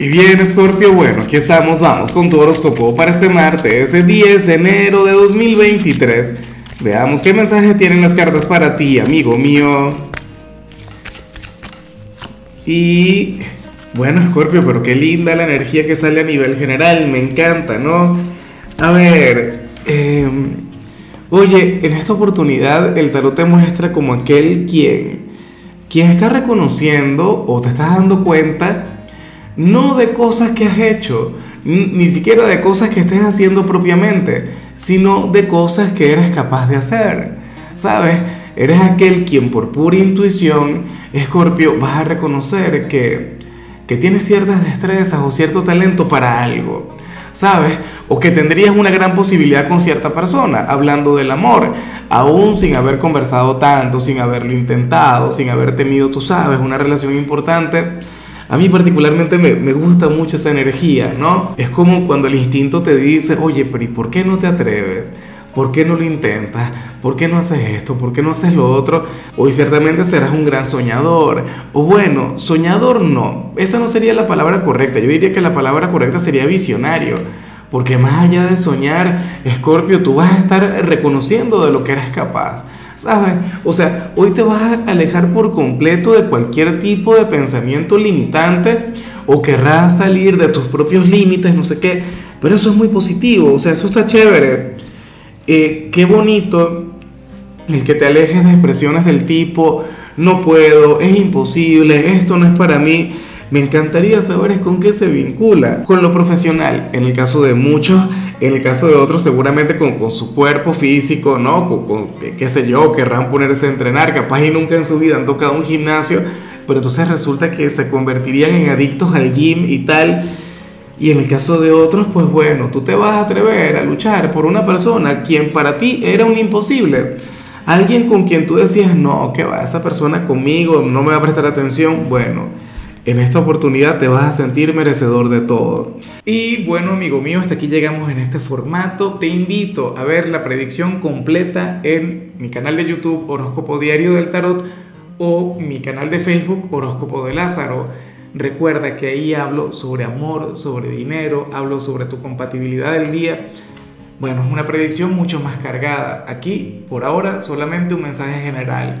Y bien, Scorpio, bueno, aquí estamos, vamos con tu horóscopo para este martes, ese 10 de enero de 2023. Veamos qué mensaje tienen las cartas para ti, amigo mío. Y bueno, Scorpio, pero qué linda la energía que sale a nivel general, me encanta, ¿no? A ver, em, oye, en esta oportunidad el tarot te muestra como aquel quien, quien está reconociendo o te estás dando cuenta no de cosas que has hecho, ni siquiera de cosas que estés haciendo propiamente, sino de cosas que eres capaz de hacer. ¿Sabes? Eres aquel quien por pura intuición, Escorpio, vas a reconocer que, que tienes ciertas destrezas o cierto talento para algo. ¿Sabes? O que tendrías una gran posibilidad con cierta persona, hablando del amor, aún sin haber conversado tanto, sin haberlo intentado, sin haber tenido, tú sabes, una relación importante a mí particularmente me, gusta mucho esa energía, ¿no? Es como cuando el instinto te dice, oye, pero ¿y por qué no te atreves? ¿Por qué no lo intentas? ¿Por qué no haces esto? ¿Por qué no haces lo otro? Hoy ciertamente serás un gran soñador. O bueno, soñador no. Esa no sería la palabra correcta. Yo diría que la palabra correcta sería visionario. Porque más allá de soñar, Escorpio, tú vas a estar reconociendo de lo que eres capaz. ¿Sabes? O sea, hoy te vas a alejar por completo de cualquier tipo de pensamiento limitante o querrás salir de tus propios límites, no sé qué, pero eso es muy positivo, o sea, eso está chévere. Eh, qué bonito el que te alejes de expresiones del tipo, no puedo, es imposible, esto no es para mí. Me encantaría saber con qué se vincula. Con lo profesional, en el caso de muchos, en el caso de otros seguramente con, con su cuerpo físico, ¿no? Con, qué sé yo, querrán ponerse a entrenar, capaz y nunca en su vida han tocado un gimnasio, pero entonces resulta que se convertirían en adictos al gym y tal. Y en el caso de otros, pues bueno, tú te vas a atrever a luchar por una persona quien para ti era un imposible. Alguien con quien tú decías, no, que va, esa persona conmigo no me va a prestar atención. Bueno, en esta oportunidad te vas a sentir merecedor de todo. Y bueno, amigo mío, hasta aquí llegamos en este formato. Te invito a ver la predicción completa en mi canal de YouTube Horóscopo Diario del Tarot o mi canal de Facebook Horóscopo de Lázaro. Recuerda que ahí hablo sobre amor, sobre dinero, hablo sobre tu compatibilidad del día. Bueno, es una predicción mucho más cargada. Aquí, por ahora, solamente un mensaje general